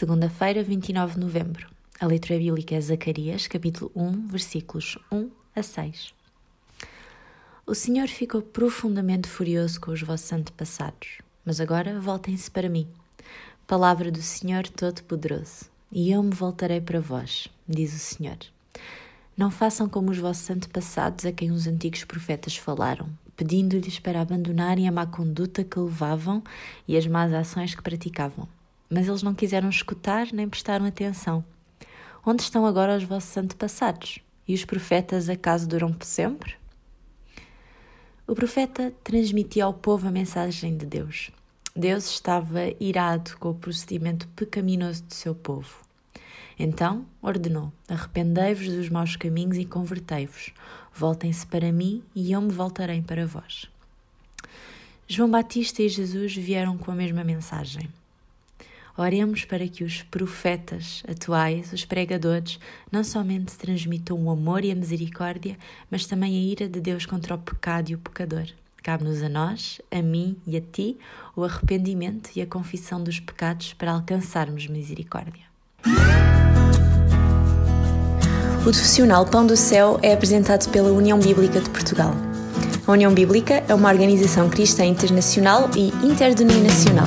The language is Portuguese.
Segunda-feira, 29 de novembro. A leitura bíblica é Zacarias, capítulo 1, versículos 1 a 6. O Senhor ficou profundamente furioso com os vossos antepassados, mas agora voltem-se para mim. Palavra do Senhor Todo-Poderoso. E eu me voltarei para vós, diz o Senhor. Não façam como os vossos antepassados a quem os antigos profetas falaram, pedindo-lhes para abandonarem a má conduta que levavam e as más ações que praticavam mas eles não quiseram escutar nem prestaram atenção. Onde estão agora os vossos antepassados? E os profetas acaso duram por sempre? O profeta transmitia ao povo a mensagem de Deus. Deus estava irado com o procedimento pecaminoso do seu povo. Então ordenou: Arrependei-vos dos maus caminhos e convertei-vos. Voltem-se para mim e eu me voltarei para vós. João Batista e Jesus vieram com a mesma mensagem. Oremos para que os profetas atuais, os pregadores, não somente transmitam o amor e a misericórdia, mas também a ira de Deus contra o pecado e o pecador. Cabe-nos a nós, a mim e a ti, o arrependimento e a confissão dos pecados para alcançarmos misericórdia. O profissional Pão do Céu é apresentado pela União Bíblica de Portugal. A União Bíblica é uma organização cristã internacional e interdenominacional